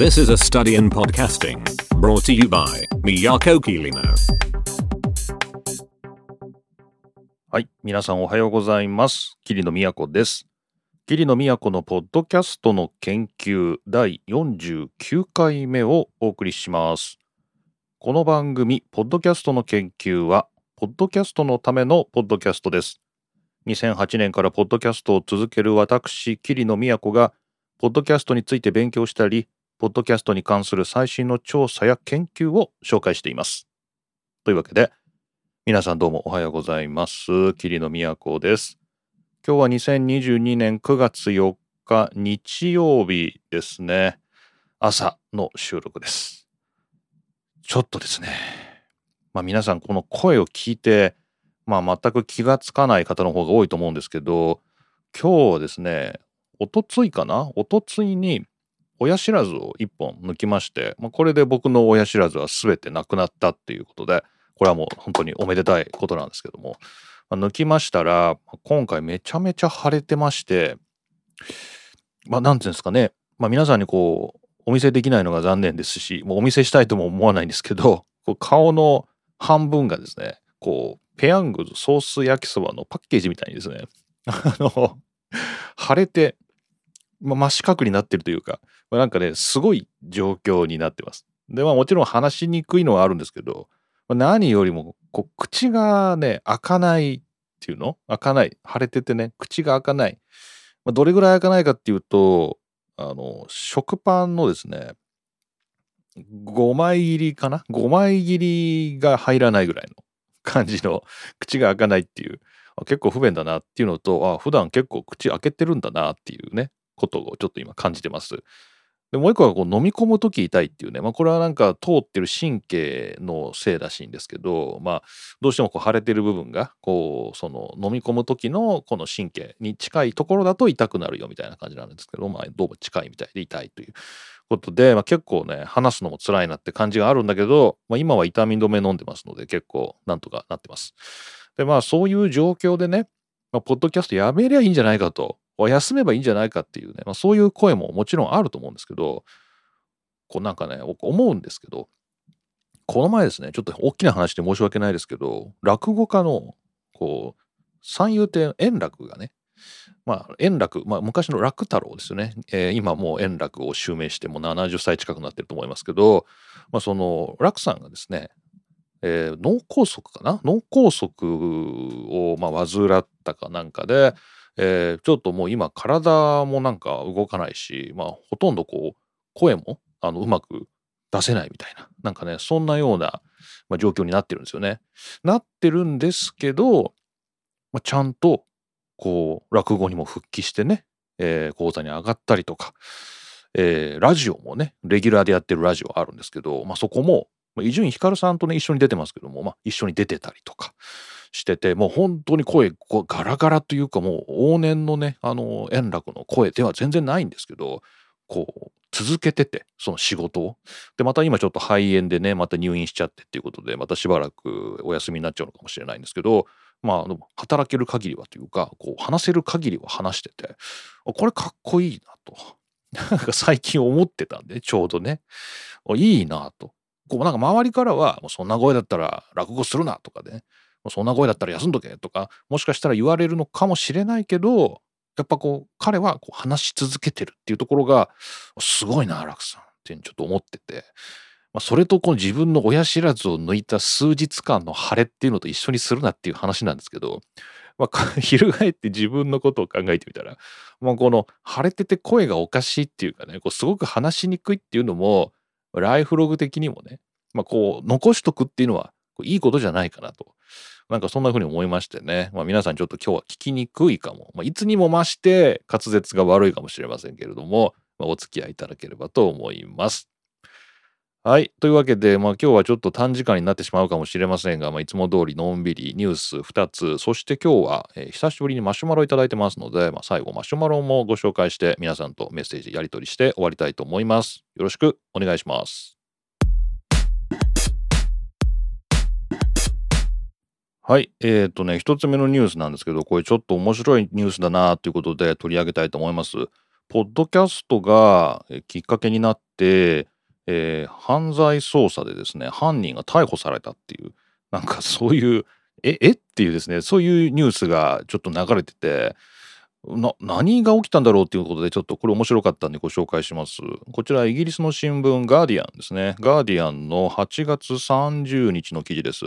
This is a study in podcasting brought to you by Miyako Kirino. はい。皆さんおはようございます。桐野都です。桐野都のポッドキャストの研究第49回目をお送りします。この番組、ポッドキャストの研究は、ポッドキャストのためのポッドキャストです。2008年からポッドキャストを続ける私、桐野都が、ポッドキャストについて勉強したり、ポッドキャストに関する最新の調査や研究を紹介しています。というわけで、皆さんどうもおはようございます。桐野都です。今日は2022年9月4日日曜日ですね。朝の収録です。ちょっとですね。まあ皆さんこの声を聞いて、まあ全く気がつかない方の方が多いと思うんですけど、今日はですね、おとついかな？おとついに親知らずを1本抜きまして、まあ、これで僕の親知らずは全てなくなったっていうことで、これはもう本当におめでたいことなんですけども、まあ抜きましたら、今回めちゃめちゃ腫れてまして、まあ、なんていうんですかね、まあ、皆さんにこう、お見せできないのが残念ですし、もうお見せしたいとも思わないんですけど、こう顔の半分がですね、こう、ペヤングソース焼きそばのパッケージみたいにですね、あの、腫れて、まあ、真四角になってるというか、まあなんかね、すごい状況になってます。で、まあもちろん話しにくいのはあるんですけど、何よりもこう口がね開かないっていうの？開かない腫れててね口が開かない、まあ、どれぐらい開かないかっていうとあの食パンのですね5枚切りかな？5枚切りが入らないぐらいの 感じの口が開かないっていう結構不便だなっていうのとあ普段結構口開けてるんだなっていうねことをちょっと今感じてます。でもう一個はこう飲み込む時痛いっていうね、まあ、これはなんか通ってる神経のせいらしいんですけど、まあ、どうしてもこう腫れてる部分がこうその飲み込む時のこの神経に近いところだと痛くなるよみたいな感じなんですけど、まあ、どうも近いみたいで痛いということで、まあ、結構ね話すのも辛いなって感じがあるんだけど、まあ、今は痛み止め飲んでますので結構なんとかなってます。でまあそういう状況でね、まあ、ポッドキャストやめりゃいいんじゃないかと休めばいいんじゃないかっていうね、まあ、そういう声ももちろんあると思うんですけど、こうなんかね、思うんですけど、この前ですね、ちょっと大きな話で申し訳ないですけど、落語家の、こう、三遊亭円楽がね、まあ、円楽、まあ、昔の楽太郎ですよね、えー今もう円楽を襲名してもう70歳近くなってると思いますけど、まあ、その楽さんがですね、えー脳梗塞かな？脳梗塞を、まあ、患ったかなんかで、えーちょっともう今体もなんか動かないし、まあ、ほとんどこう声もあのうまく出せないみたいななんかねそんなような、まあ、状況になってるんですよね。なってるんですけど、まあ、ちゃんとこう落語にも復帰してね、えー講座に上がったりとか、えーラジオもねレギュラーでやってるラジオあるんですけど、まあ、そこも伊集院光さんとね一緒に出てますけども、まあ、一緒に出てたりとかしててもう本当に声ガラガラというかもう往年のねあの円楽の声では全然ないんですけどこう続けててその仕事を。でまた今ちょっと肺炎でねまた入院しちゃってっていうことでまたしばらくお休みになっちゃうのかもしれないんですけどまあ働ける限りはというかこう話せる限りは話しててこれかっこいいなと。なんか最近思ってたんでちょうどね。いいなと。こうなんか周りからはもうそんな声だったら落語するなとかね。そんな声だったら休んどけとかもしかしたら言われるのかもしれないけどやっぱこう彼はこう話し続けてるっていうところがすごいな楽さんってちょっと思ってて、まあ、それとこの自分の親知らずを抜いた数日間の腫れっていうのと一緒にするなっていう話なんですけど、まあ、翻って自分のことを考えてみたら、まあ、この腫れてて声がおかしいっていうかねこうすごく話しにくいっていうのもライフログ的にもね、まあ、こう残しとくっていうのはいいことじゃないかなと。なんかそんな風に思いましてね。まあ皆さんちょっと今日は聞きにくいかも。まあいつにも増して滑舌が悪いかもしれませんけれども、まあ、お付き合いいただければと思います。はい。というわけで、まあ今日はちょっと短時間になってしまうかもしれませんが、まあいつも通りのんびりニュース2つ、そして今日は、えー久しぶりにマシュマロいただいてますので、まあ最後マシュマロもご紹介して皆さんとメッセージやり取りして終わりたいと思います。よろしくお願いします。はい。えっ、とね、一つ目のニュースなんですけど、これちょっと面白いニュースだなということで取り上げたいと思います。ポッドキャストがきっかけになって、えー犯罪捜査でですね犯人が逮捕されたっていうなんかそういうええっていうですねそういうニュースがちょっと流れててな何が起きたんだろうっていうことでちょっとこれ面白かったんでご紹介しますこちらイギリスの新聞ガーディアンですねガーディアンの8月30日の記事です、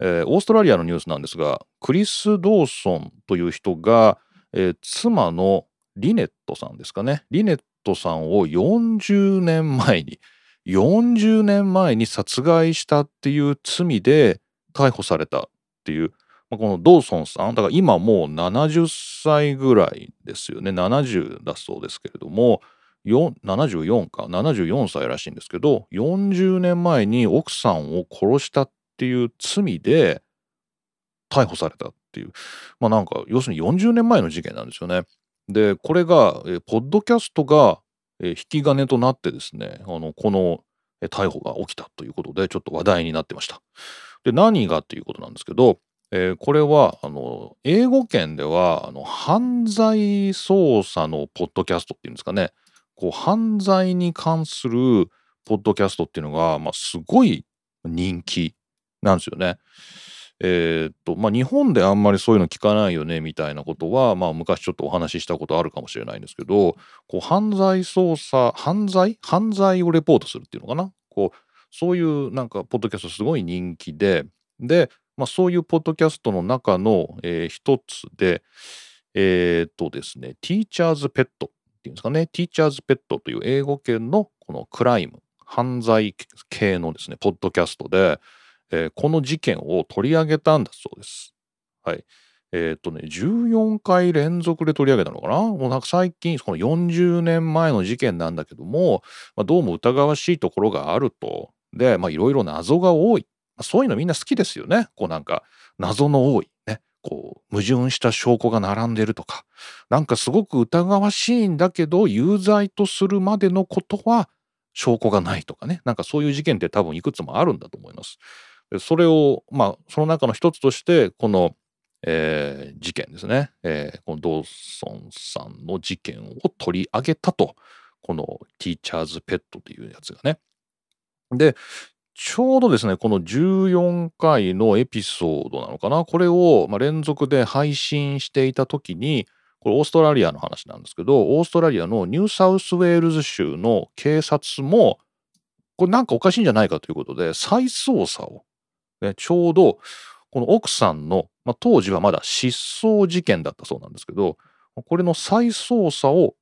えーオーストラリアのニュースなんですがクリス・ドーソンという人が、えー妻のリネットさんですかね。リネットさんを40年前に40年前に殺害したっていう罪で逮捕されたっていう、まあ、このドーソンさんだから今もう70歳ぐらいですよね。70だそうですけれども74か。74歳らしいんですけど40年前に奥さんを殺したっていう罪で逮捕されたっていうまあなんか要するに40年前の事件なんですよね。でこれが、えーポッドキャストが、えー引き金となってですねあのこの、えー逮捕が起きたということでちょっと話題になってました。で何がっていうことなんですけど、えーこれはあの英語圏ではあの犯罪捜査のポッドキャストっていうんですかねこう犯罪に関するポッドキャストっていうのが、まあ、すごい人気なんですよね。えーとまあ日本であんまりそういうの聞かないよねみたいなことは、まあ、昔ちょっとお話ししたことあるかもしれないんですけどこう犯罪捜査犯罪？犯罪をレポートするっていうのかな？こうそういうなんかポッドキャストすごい人気でで、まあ、そういうポッドキャストの中の、えー一つでえーっとですね Teacher's Pet っていうんですかね？Teacher's Pet という英語圏のこのクライム犯罪系のですねポッドキャストで、えーこの事件を取り上げたんだそうです。はい。えーっとね、14回連続で取り上げたのかな？もうなんか最近、この40年前の事件なんだけども、まあ、どうも疑わしいところがあると。で、まあいろいろ謎が多い。まあそういうのみんな好きですよね。こうなんか謎の多い。ね。こう矛盾した証拠が並んでるとか。なんかすごく疑わしいんだけど、有罪とするまでのことは証拠がないとかね。なんかそういう事件って多分いくつもあるんだと思います。それをまあその中の一つとしてこの、えー事件ですね、えーこのドーソンさんの事件を取り上げたと。この Teacher's Pet というやつがね。でちょうどですねこの14回のエピソードなのかな。これを、まあ、連続で配信していた時にこれオーストラリアの話なんですけどオーストラリアのニューサウスウェールズ州の警察もこれなんかおかしいんじゃないかということで再捜査をちょうどこの奥さんの、まあ、当時はまだ失踪事件だったそうなんですけどこれの再捜査を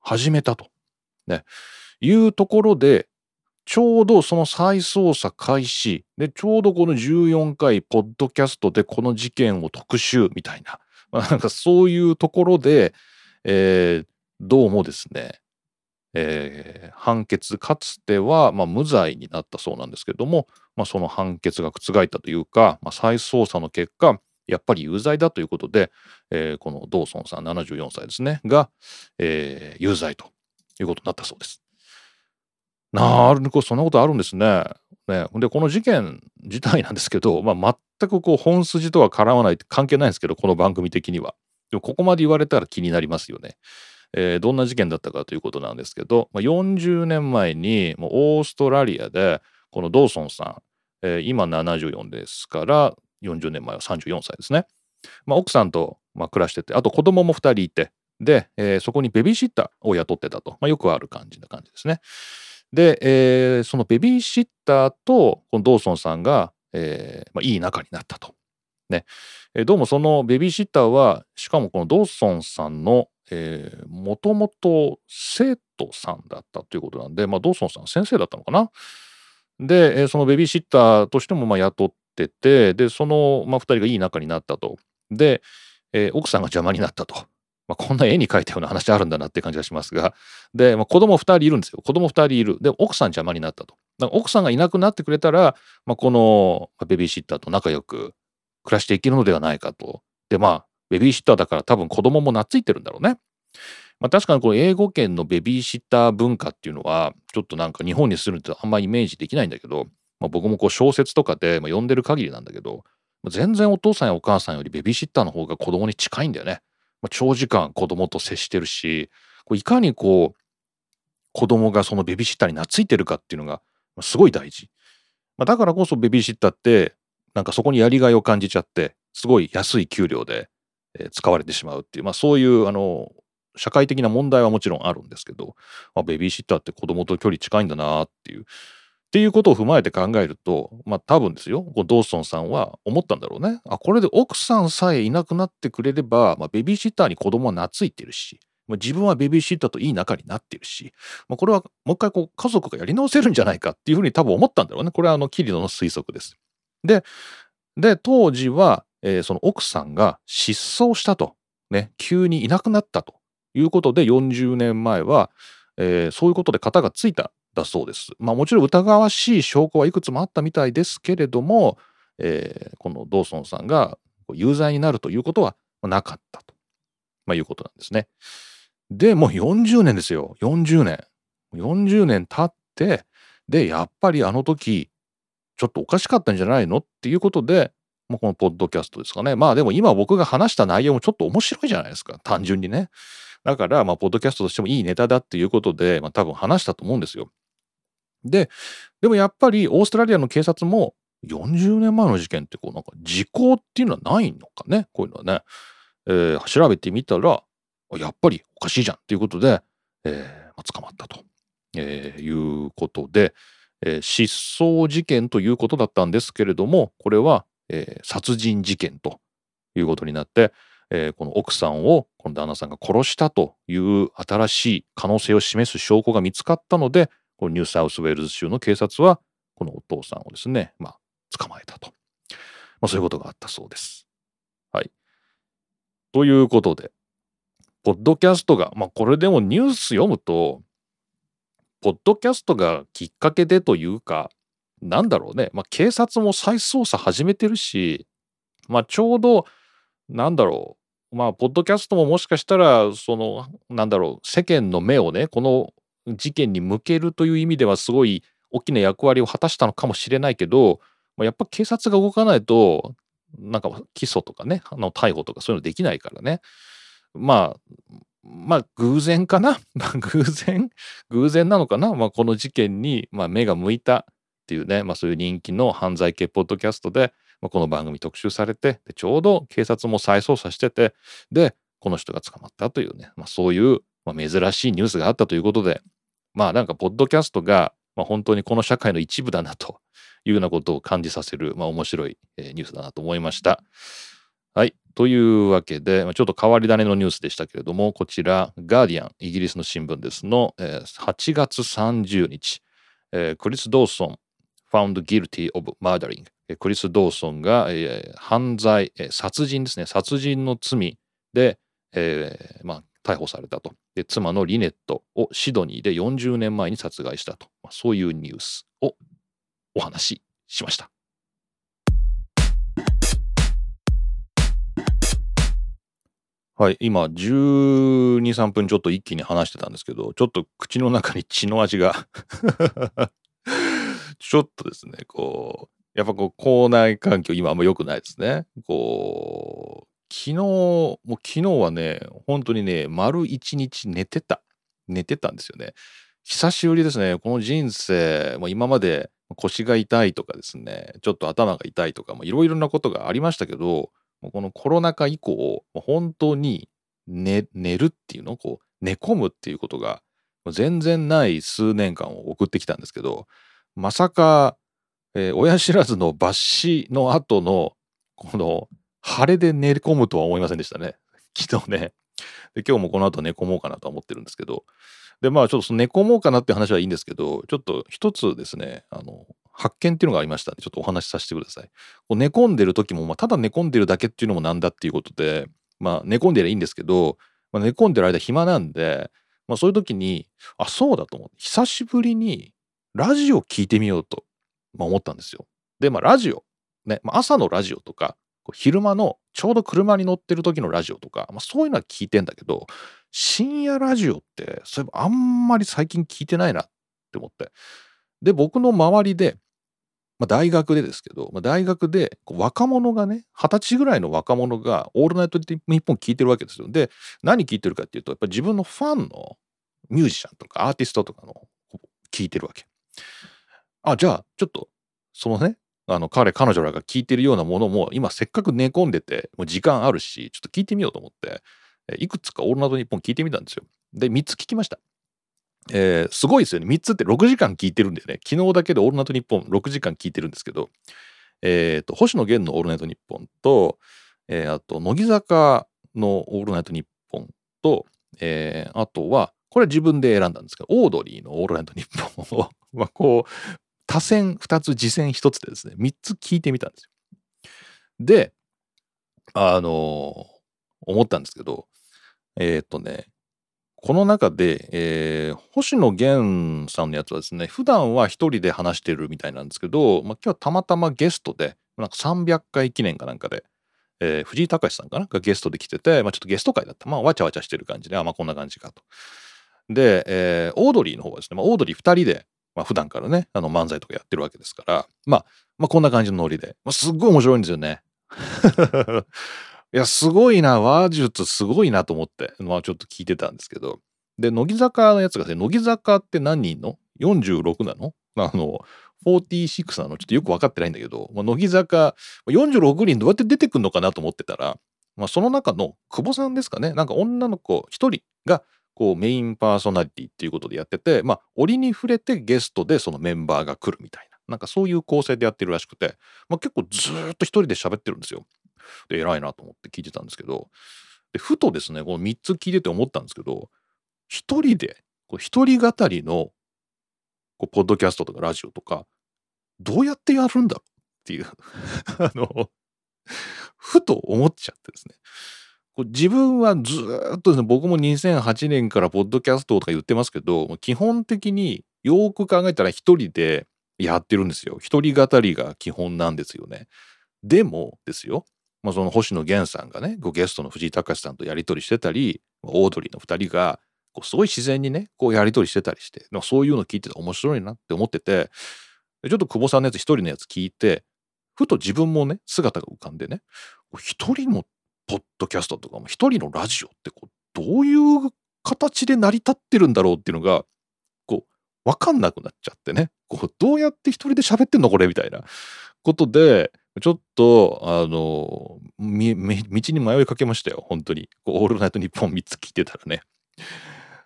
始めたと、ね、いうところでちょうどその再捜査開始。でちょうどこの14回ポッドキャストでこの事件を特集みたいな,、まあ、なんかそういうところで、えーどうもですねえー判決かつては、まあ、無罪になったそうなんですけども、まあ、その判決が覆ったというか、まあ、再捜査の結果やっぱり有罪だということで、えーこのドーソンさん74歳ですねが、えー有罪ということになったそうです。なるほどそんなことあるんですね。ねでこの事件自体なんですけど、まあ、全くこう本筋とは絡まない関係ないんですけどこの番組的には。でもここまで言われたら気になりますよね。えーどんな事件だったかということなんですけど、まあ、40年前にもうオーストラリアでこのドーソンさん、えー今74ですから40年前は34歳ですね。まあ、奥さんと、まあ、暮らしててあと子供も2人いてで、えーそこにベビーシッターを雇ってたと、まあ、よくある感じな感じですね。で、えーそのベビーシッターとこのドーソンさんが、えーまあ、いい仲になったと。ねどうもそのベビーシッターはしかもこのドーソンさんのもともと生徒さんだったということなんで、まあ、ドーソンさん先生だったのかな？で、えーそのベビーシッターとしてもまあ雇っててでその、まあ、2人がいい仲になったと。で、えー奥さんが邪魔になったと。まあ、こんな絵に描いたような話あるんだなって感じがしますがで、まあ、子供2人いるんですよ子供2人いるで奥さん邪魔になったと奥さんがいなくなってくれたら、まあ、このベビーシッターと仲良く暮らしていけるのではないかとでまあベビーシッターだから多分子供も懐いてるんだろうね。まあ、確かにこの英語圏のベビーシッター文化っていうのはちょっとなんか日本にするとあんまイメージできないんだけど、まあ、僕もこう小説とかで、まあ、読んでる限りなんだけど、全然お父さんやお母さんよりベビーシッターの方が子供に近いんだよね。まあ、長時間子供と接してるしこういかにこう子供がそのベビーシッターに懐いてるかっていうのがすごい大事。まあ、だからこそベビーシッターってなんかそこにやりがいを感じちゃってすごい安い給料で使われてしまうっていう、まあ、そういうあの社会的な問題はもちろんあるんですけど、まあ、ベビーシッターって子供と距離近いんだなっていうっていうことを踏まえて考えると、まあ多分ですよ、ドーソンさんは思ったんだろうね。あ、これで奥さんさえいなくなってくれれば、まあ、ベビーシッターに子供は懐いてるし、まあ、自分はベビーシッターといい仲になってるし、まあ、これはもう一回こう家族がやり直せるんじゃないかっていうふうに多分思ったんだろうね。これはあのキリノの推測です。で、で、当時は、えー、その奥さんが失踪したと、ね、急にいなくなったということで40年前は、えー、そういうことで型がついただそうです。まあもちろん疑わしい証拠はいくつもあったみたいですけれども、えー、このドーソンさんが有罪になるということはなかったと、まあ、いうことなんですね。で、もう40年ですよ。40年。40年経って、で、やっぱりあの時、ちょっとおかしかったんじゃないの？っていうことで、もうこのポッドキャストですかね。まあでも今僕が話した内容もちょっと面白いじゃないですか。単純にね。だから、まあ、ポッドキャストとしてもいいネタだっていうことで、まあ多分話したと思うんですよ。で、でもやっぱりオーストラリアの警察も40年前の事件ってこうなんか時効っていうのはないのかね、こういうのはね。えー、調べてみたら、やっぱりおかしいじゃんっていうことで、えーまあ、捕まったと、えー、いうことで、えー、失踪事件ということだったんですけれども、これは、えー、殺人事件ということになって、えー、この奥さんをこの旦那さんが殺したという新しい可能性を示す証拠が見つかったので、このニューサウスウェールズ州の警察は、このお父さんをですね、まあ、捕まえたと。まあ、そういうことがあったそうです。はい。ということで、ポッドキャストが、まあ、これでもニュース読むと、ポッドキャストがきっかけでというか、なんだろうね、まあ、警察も再捜査始めてるし、まあ、ちょうど、なんだろう、まあ、ポッドキャストももしかしたら、その、なんだろう、世間の目をね、この事件に向けるという意味ではすごい大きな役割を果たしたのかもしれないけど、やっぱ警察が動かないと、なんか起訴とかね、あの逮捕とかそういうのできないからね。まあ、まあ偶然かな。偶然偶然なのかな。まあこの事件に、まあ、目が向いたっていうね、まあそういう人気の犯罪系ポッドキャストで、まあ、この番組特集されてで、ちょうど警察も再捜査してて、で、この人が捕まったというね、まあそういう、ま、珍しいニュースがあったということで、まあなんかポッドキャストが、ま、本当にこの社会の一部だなというようなことを感じさせる、まあ面白い、ニュースだなと思いました。はい。というわけで、ちょっと変わり種のニュースでしたけれども、こちら、ガーディアン、イギリスの新聞ですの、え、8月30日、クリス・ドーソン、found guilty of murdering。クリス・ドーソンが、えー、犯罪、えー、殺人ですね、殺人の罪で、えーまあ、逮捕されたと。で妻のリネットをシドニーで40年前に殺害したと、まあ、そういうニュースをお話ししました。はい、今12、3分ちょっと一気に話してたんですけど、ちょっと口の中に血の味がちょっとですね、こう、やっぱこう、校内環境今あんま良くないですね。こう、昨日、もう昨日はね、本当にね、丸一日寝てた。寝てたんですよね。久しぶりですね。この人生、もう今まで腰が痛いとかですね、ちょっと頭が痛いとか、いろいろなことがありましたけど、もうこのコロナ禍以降、本当に寝寝るっていうのこう寝込むっていうことが全然ない数年間を送ってきたんですけど、まさか、えー、親知らずの抜歯の後のこの晴れで寝込むとは思いませんでしたね。昨日ね。で今日もこの後寝込もうかなと思ってるんですけど。で、まあちょっと寝込もうかなって話はいいんですけど、ちょっと一つですね、あの、発見っていうのがありましたんで、ちょっとお話しさせてください。こう寝込んでる時も、まあ、ただ寝込んでるだけっていうのもなんだっていうことで、まあ寝込んでりゃいいんですけど、まあ、寝込んでる間暇なんで、まあそういう時に、あ、そうだと思って、久しぶりにラジオ聞いてみようと、ま、思ったんですよ。で、まあラジオ、ね、まあ、朝のラジオとか、昼間のちょうど車に乗ってる時のラジオとか、まあ、そういうのは聞いてんだけど、深夜ラジオって、そういえばあんまり最近聞いてないなって思って。で、僕の周りで、まあ、大学でですけど、まあ、大学で若者がね、二十歳ぐらいの若者がオールナイト日本聞いてるわけですよ。で、何聞いてるかっていうと、やっぱり自分のファンのミュージシャンとかアーティストとかの聞いてるわけ。あ、じゃあ、ちょっと、そのね、あの、彼、彼女らが聞いてるようなものも、今せっかく寝込んでて、もう時間あるし、ちょっと聞いてみようと思って、いくつかオールナイトニッポン聞いてみたんですよ。で、3つ聞きました。えー、すごいですよね。3つって6時間聞いてるんでね、昨日だけでオールナイトニッポン6時間聞いてるんですけど、えっ、ー、と、星野源のオールナイトニッポンと、えー、あと、乃木坂のオールナイトニッポンと、えー、あとは、これは自分で選んだんですけど、オードリーのオールナイトニッポンを まあ、こう、多選2つ、次戦1つでですね、3つ聞いてみたんですよ。で、あの、思ったんですけど、えー、っとね、この中で、えー、星野源さんのやつはですね、普段は一人で話してるみたいなんですけど、まあ、今日はたまたまゲストで、なんか300回記念かなんかで、えー、藤井隆さんかな？がゲストで来てて、まあ、ちょっとゲスト会だった。まあ、わちゃわちゃしてる感じで、あ、まあ、こんな感じかと。で、えー、オードリーの方はですね、まあ、オードリー2人で、まあ、普段からね、あの漫才とかやってるわけですから、まあ、まあ、こんな感じのノリで、まあ、すっごい面白いんですよね。いや、すごいな、話術すごいなと思って、まあちょっと聞いてたんですけど、で、乃木坂のやつがですね、乃木坂って何人の ?46 なの？あの、46なの？ちょっとよく分かってないんだけど、まあ、乃木坂46人どうやって出てくんのかなと思ってたら、まあ、その中の久保さんですかね、なんか女の子1人がこうメインパーソナリティっていうことでやってて、まあ、折に触れてゲストでそのメンバーが来るみたいな、なんかそういう構成でやってるらしくて、まあ、結構ずっと一人で喋ってるんですよ。で、偉いなと思って聞いてたんですけど、で、ふとですね、この3つ聞いてて思ったんですけど、一人で、一人語りの、こう、ポッドキャストとかラジオとか、どうやってやるんだろうっていう あの、ふと思っちゃってですね。自分はずっとですね、僕も2008年からポッドキャストとか言ってますけど、基本的によく考えたら一人でやってるんですよ。一人語りが基本なんですよね。でもですよ、まあ、その星野源さんがね、ゲストの藤井隆さんとやり取りしてたり、オードリーの2人が、すごい自然にね、こうやり取りしてたりして、そういうの聞いてて面白いなって思ってて、ちょっと久保さんのやつ一人のやつ聞いて、ふと自分もね、姿が浮かんでね、一人のポッドキャストとかも一人のラジオってこうどういう形で成り立ってるんだろうっていうのが、こう、わかんなくなっちゃってね、こう、どうやって一人で喋ってんのこれみたいなことで、ちょっと、あの、道に迷いかけましたよ、本当にこう。オールナイトニッポン3つ聞いてたらね。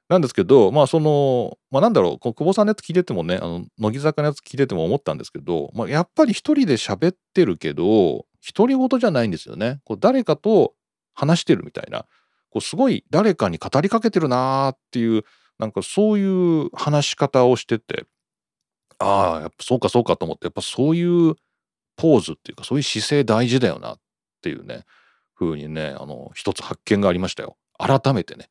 なんですけど、まあ、その、まあ、なんだろう、久保さんのやつ聞いててもね、あの、乃木坂のやつ聞いてても思ったんですけど、まあ、やっぱり一人で喋ってるけど、独り言じゃないんですよね。こう誰かと話してるみたいな、こうすごい誰かに語りかけてるなーっていう、なんかそういう話し方をしてて、ああ、やっぱそうかそうかと思って、やっぱそういうポーズっていうかそういう姿勢大事だよなっていうね風にねあの一つ発見がありましたよ。改めてね。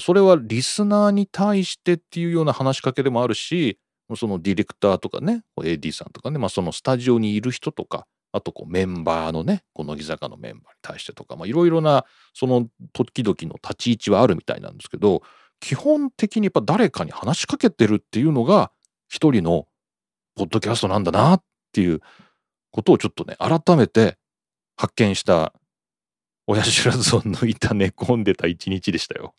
それはリスナーに対してっていうような話しかけでもあるしそのディレクターとかね AD さんとかね、まあ、そのスタジオにいる人とかあとこうメンバーのねこの乃木坂のメンバーに対してとかいろいろなその時々の立ち位置はあるみたいなんですけど基本的にやっぱ誰かに話しかけてるっていうのが一人のポッドキャストなんだなっていうことをちょっとね、改めて発見した親知らずを抜いた寝込んでた一日でしたよ。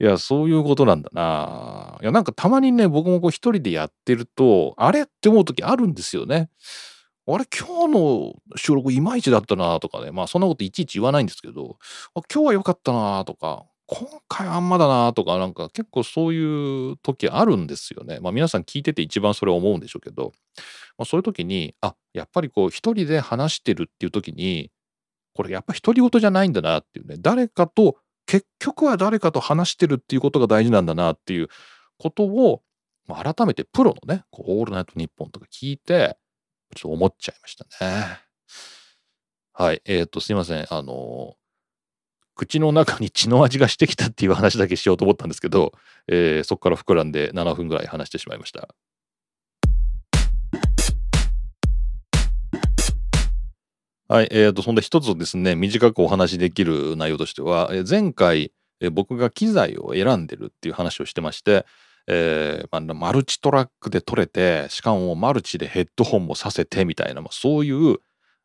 いや、そういうことなんだな。いや、なんかたまにね、僕もこう一人でやってると、あれって思う時あるんですよね。あれ、今日の収録いまいちだったなとかね、まあそんなこといちいち言わないんですけど、今日は良かったなとか、今回あんまだなとか、なんか結構そういう時あるんですよね。まあ皆さん聞いてて一番それ思うんでしょうけど、まあ、そういう時に、あ、やっぱりこう一人で話してるっていう時に、これやっぱ独り言じゃないんだなっていうね、誰かと、結局は誰かと話してるっていうことが大事なんだなっていうことを、まあ、改めてプロのね、こうオールナイトニッポンとか聞いて、ちょっと思っちゃいましたね。はい。えっ、ー、と、すいません。あの口の中に血の味がしてきたっていう話だけしようと思ったんですけど、えー、そこから膨らんで7分ぐらい話してしまいました。はい、えーと、そんで一つですね、短くお話しできる内容としては、え前回、え僕が機材を選んでるっていう話をしてまして、えーまあ、マルチトラックで撮れて、しかもマルチでヘッドホンもさせてみたいな、まあ、そういう、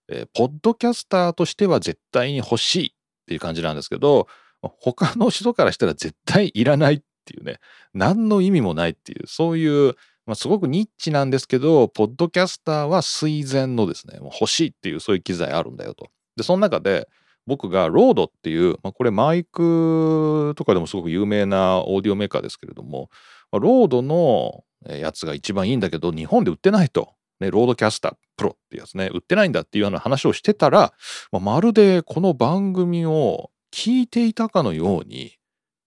えー、ポッドキャスターとしては絶対に欲しいっていう感じなんですけど他の人からしたら絶対いらないっていうね何の意味もないっていうそういう、まあ、すごくニッチなんですけどポッドキャスターは垂涎のですね欲しいっていうそういう機材あるんだよと。でその中で僕が RODE っていう、まあ、これマイクとかでもすごく有名なオーディオメーカーですけれども、 RODE のやつが一番いいんだけど日本で売ってないと。ね、 RODECaster Pro ってやつね売ってないんだっていうような話をしてたら、まあ、まるでこの番組を聞いていたかのように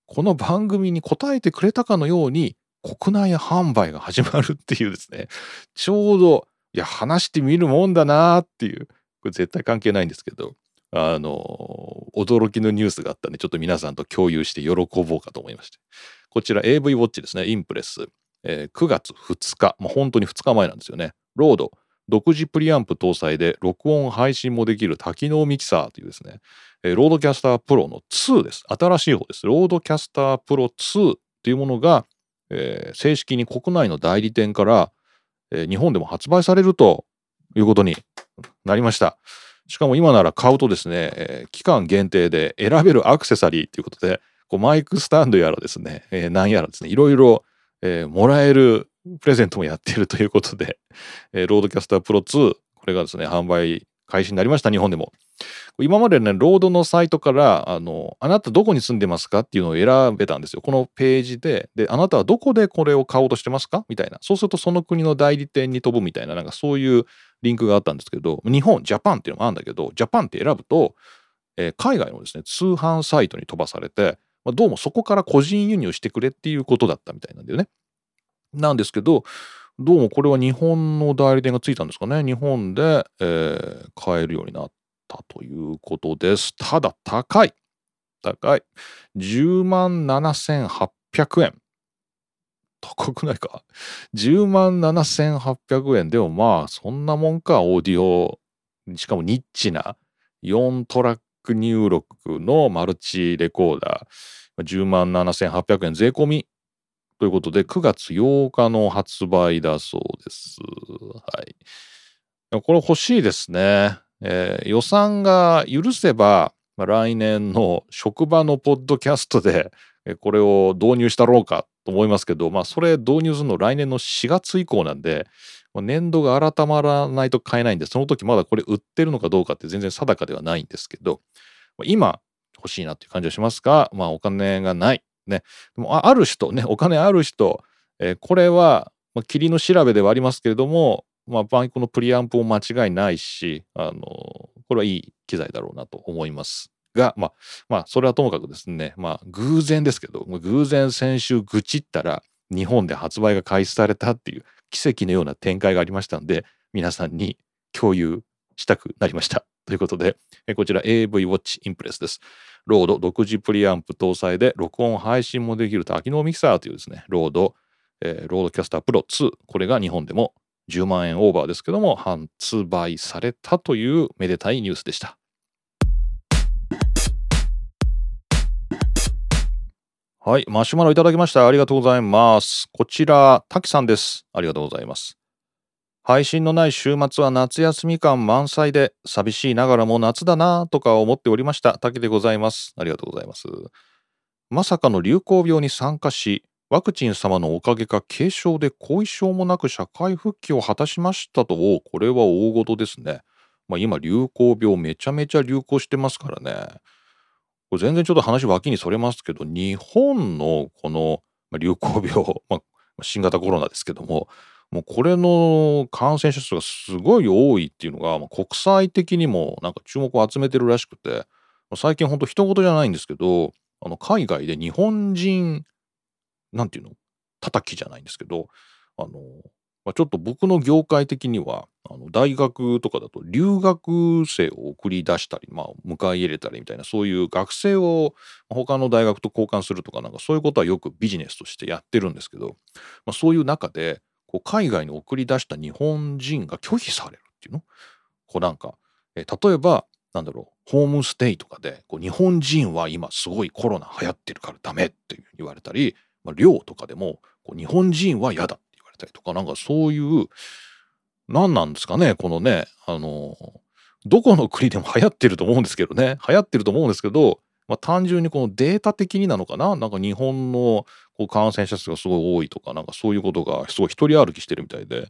この番組に答えてくれたかのように国内販売が始まるっていうですねちょうどいや話してみるもんだなっていうこれ絶対関係ないんですけどあの驚きのニュースがあったんでちょっと皆さんと共有して喜ぼうかと思いまして。こちら AV ウォッチですね。インプレス、えー、9月2日、まあ、本当に2日前なんですよね。ロード。独自プリアンプ搭載で録音配信もできる多機能ミキサーというですね、えー、 RODECaster Pro の2です。新しい方です。 RODECaster Pro 2っていうものが、えー、正式に国内の代理店から、えー、日本でも発売されるということになりました。しかも今なら買うとですね、えー、期間限定で選べるアクセサリーということでこうマイクスタンドやらですね、えー、何やらですねいろいろ、えー、もらえるプレゼントもやっているということで、えー、 RODECaster Pro 2、これがですね、販売開始になりました、日本でも。今までね、 RODE のサイトから、あの、あなたどこに住んでますかっていうのを選べたんですよ。このページで。で、あなたはどこでこれを買おうとしてますか？みたいな。そうするとその国の代理店に飛ぶみたいな、なんかそういうリンクがあったんですけど、日本、 Japan っていうのもあるんだけど、 Japan って選ぶと、えー、海外のですね、通販サイトに飛ばされて、まあ、どうもそこから個人輸入してくれっていうことだったみたいなんだよね。なんですけど、どうもこれは日本の代理店がついたんですかね。日本で、えー、買えるようになったということです。ただ高い。高い。10万7800円。高くないか ?10 万7800円。でもまあ、そんなもんか、オーディオ。しかもニッチな4トラック入力のマルチレコーダー。10万7800円税込みということで、9月8日の発売だそうです。はい。これ欲しいですね。えー、予算が許せば、来年の職場のポッドキャストでこれを導入したろうかと思いますけど、まあ、それ導入するの来年の4月以降なんで、年度が改まらないと買えないんで、その時まだこれ売ってるのかどうかって全然定かではないんですけど、今欲しいなっていう感じはしますが、まあ、お金がない。ね。でもある人ね、お金ある人、えー、これは、まあ、霧の調べではありますけれども、まあ、バンコのプリアンプも間違いないし、あの、これはいい機材だろうなと思います。が、まあ、まあ、それはともかくですね、まあ、偶然ですけど、偶然先週愚痴ったら、日本で発売が開始されたっていう奇跡のような展開がありましたんで、皆さんに共有したくなりました。ということで、こちら AV Watch Impress です。 RODE 独自プリアンプ搭載で録音配信もできる多機能ミキサーというですね、 RODE、えー、 RODECaster Pro 2、これが日本でも10万円オーバーですけども、発売されたというめでたいニュースでした。はい、マシュマロいただきました。ありがとうございます。こちら、滝さんです。ありがとうございます。配信のない週末は夏休み感満載で寂しいながらも夏だなとか思っておりました。竹でございます。ありがとうございます。まさかの流行病に参加し、ワクチン様のおかげか軽症で後遺症もなく社会復帰を果たしましたと、これは大事ですね。まあ、今流行病めちゃめちゃ流行してますからね。これ全然ちょっと話脇にそれますけど、日本のこの流行病、まあ、新型コロナですけども、もうこれの感染者数がすごい多いっていうのが、まあ、国際的にもなんか注目を集めてるらしくて、最近ほんと人事じゃないんですけど、あの海外で日本人、なんていうの叩きじゃないんですけど、あの、まあ、ちょっと僕の業界的には、あの大学とかだと留学生を送り出したり、まあ、迎え入れたりみたいな、そういう学生を他の大学と交換するとか、なんかそういうことはよくビジネスとしてやってるんですけど、まあ、そういう中で、こう海外に送り出した日本人が拒否されるっていうの？こうなんか、え例えばなんだろうホームステイとかでこう日本人は今すごいコロナ流行ってるからダメっていう言われたり、まあ、寮とかでもこう日本人は嫌だったりとかなんかそういう何なんですかねこのねあのどこの国でも流行ってると思うんですけどね流行ってると思うんですけどまあ、単純にこのデータ的になのかな？なんか日本のこう感染者数がすごい多いとかなんかそういうことがすごい一人歩きしてるみたいで、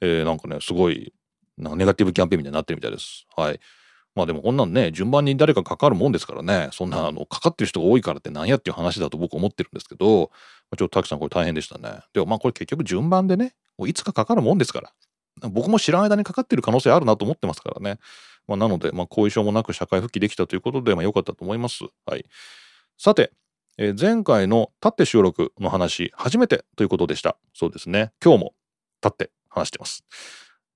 えー、なんかねすごいなんかネガティブキャンペーンみたいになってるみたいです。はい。まあでもこんなんね順番に誰かかかるもんですからねそんなあのかかってる人が多いからってなんやっていう話だと僕思ってるんですけどちょっとたくさんこれ大変でしたね。でもまあこれ結局順番でねもういつかかかるもんですから僕も知らん間にかかってる可能性あるなと思ってますからね。まあ、なので、まあ、後遺症もなく社会復帰できたということで、まあ、良かったと思います。はい。さて、えー、前回の立って収録の話、初めてということでした。そうですね。今日も立って話してます。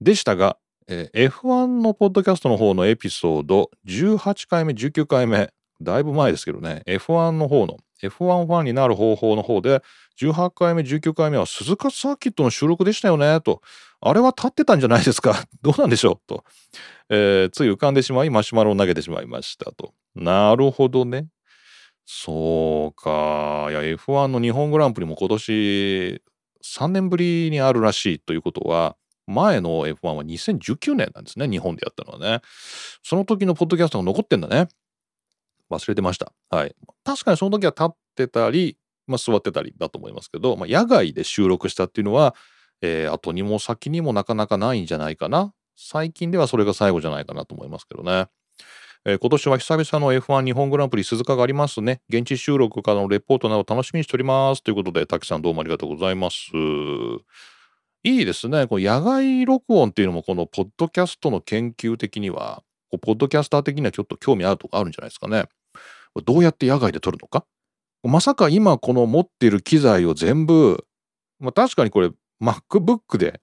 でしたが、えー、F1 のポッドキャストの方のエピソード18回目、19回目、だいぶ前ですけどね、F1 の方の F1 ファンになる方法の方で18回目19回目は鈴鹿サーキットの収録でしたよねと。あれは立ってたんじゃないですか？どうなんでしょう？と、えー、つい浮かんでしまいマシュマロを投げてしまいましたと。なるほどね。そうか。いや F1 の日本グランプリも今年3年ぶりにあるらしいということは前の F1 は2019年なんですね日本でやったのはね。その時のポッドキャストが残ってんだね。忘れてました。はい。確かにその時は立ってたり、まあ、座ってたりだと思いますけど、まあ、野外で収録したっていうのは、えー、後にも先にもなかなかないんじゃないかな。最近ではそれが最後じゃないかなと思いますけどね。えー、今年は久々の F1 日本グランプリ鈴鹿がありますね。現地収録からのレポートなど楽しみにしております。ということで、滝さんどうもありがとうございます。いいですね。この野外録音っていうのも、このポッドキャストの研究的には、ポッドキャスター的にはちょっと興味あるとかあるんじゃないですかね。どうやって野外で撮るのか？まさか今この持っている機材を全部、まあ、確かにこれ MacBook で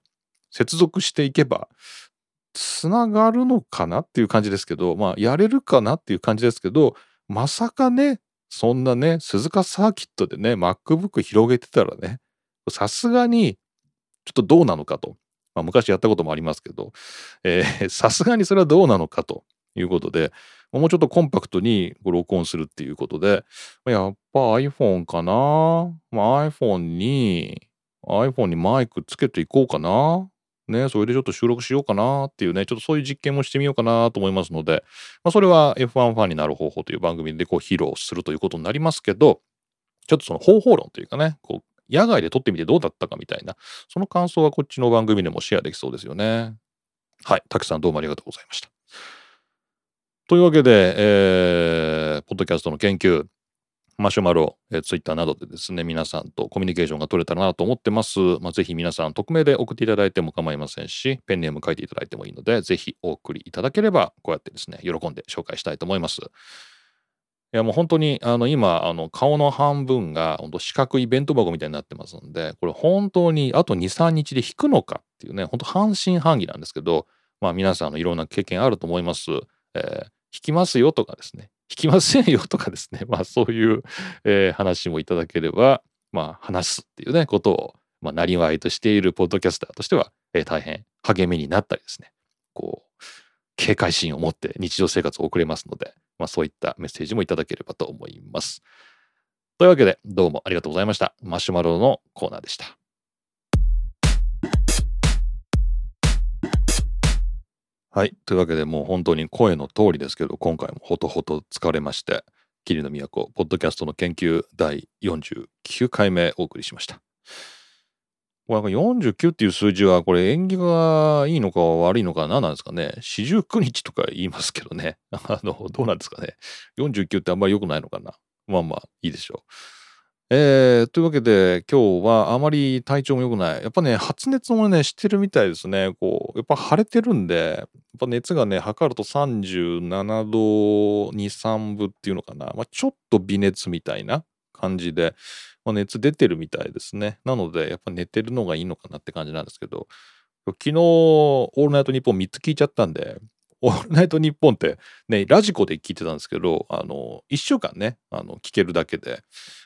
接続していけばつながるのかなっていう感じですけどまあやれるかなっていう感じですけどまさかねそんなね鈴鹿サーキットでね MacBook 広げてたらねさすがにちょっとどうなのかと、まあ、昔やったこともありますけど さすがにそれはどうなのかということでもうちょっとコンパクトに録音するっていうことで、やっぱ iPhone かな、まあ、iPhone に、iPhone にマイクつけていこうかな？ね、それでちょっと収録しようかな？っていうね、ちょっとそういう実験もしてみようかなと思いますので、まあ、それは F1 ファンになる方法という番組でこう披露するということになりますけど、ちょっとその方法論というかね、こう野外で撮ってみてどうだったかみたいな、その感想はこっちの番組でもシェアできそうですよね。はい、たくさんどうもありがとうございました。というわけで、えー、ポッドキャストの研究、マシュマロ、えー、ツイッターなどでですね、皆さんとコミュニケーションが取れたらなと思ってます。まあ、ぜひ皆さん、匿名で送っていただいても構いませんし、ペンネーム書いていただいてもいいので、ぜひお送りいただければ、こうやってですね、喜んで紹介したいと思います。いやもう本当にあの今あの顔の半分が本当四角い弁当箱みたいになってますんでこれ本当にあと23日で引くのかっていうね本当半信半疑なんですけどまあ皆さんのいろんな経験あると思います。えー、引きますよとかですね、引きませんよとかですね、まあそういう、えー、話もいただければ、まあ話すっていうね、ことを、まあ、なりわいとしているポッドキャスターとしては、えー、大変励みになったりですね、こう、警戒心を持って日常生活を送れますので、まあそういったメッセージもいただければと思います。というわけで、どうもありがとうございました。マシュマロのコーナーでした。はい。というわけで、もう本当に声の通りですけど、今回もほとほと疲れまして、霧の都、ポッドキャストの研究第49回目お送りしました。これなんか49っていう数字は、これ縁起がいいのか悪いのか何なんですかね。四十九日とか言いますけどね。あの、どうなんですかね。49ってあんまり良くないのかな。まあまあ、いいでしょう。えー、というわけで今日はあまり体調も良くない。やっぱね、発熱もね、してるみたいですね。こう、やっぱ腫れてるんで、やっぱ熱がね、測ると37度2、3分っていうのかな。まあ、ちょっと微熱みたいな感じで、まあ、熱出てるみたいですね。なので、やっぱ寝てるのがいいのかなって感じなんですけど、昨日、オールナイトニッポン3つ聞いちゃったんで、オールナイトニッポンってね、ラジコで聞いてたんですけど、あの、1週間ね、あの、聞けるだけで、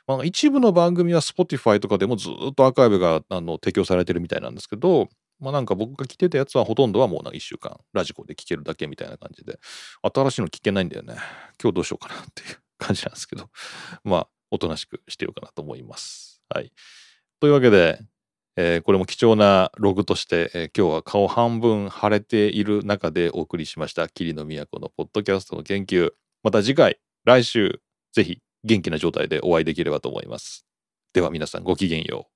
まあ、一部の番組は Spotify とかでもずっとアーカイブがあの提供されてるみたいなんですけど、まあなんか僕が聞いてたやつはほとんどはもうなんか1週間ラジコで聞けるだけみたいな感じで、新しいの聞けないんだよね。今日どうしようかなっていう感じなんですけど、まあ、おとなしくしてようかなと思います。はい。というわけで、えー、これも貴重なログとして、えー、今日は顔半分腫れている中でお送りしました霧の都のポッドキャストの研究また次回来週ぜひ元気な状態でお会いできればと思います。では皆さんごきげんよう。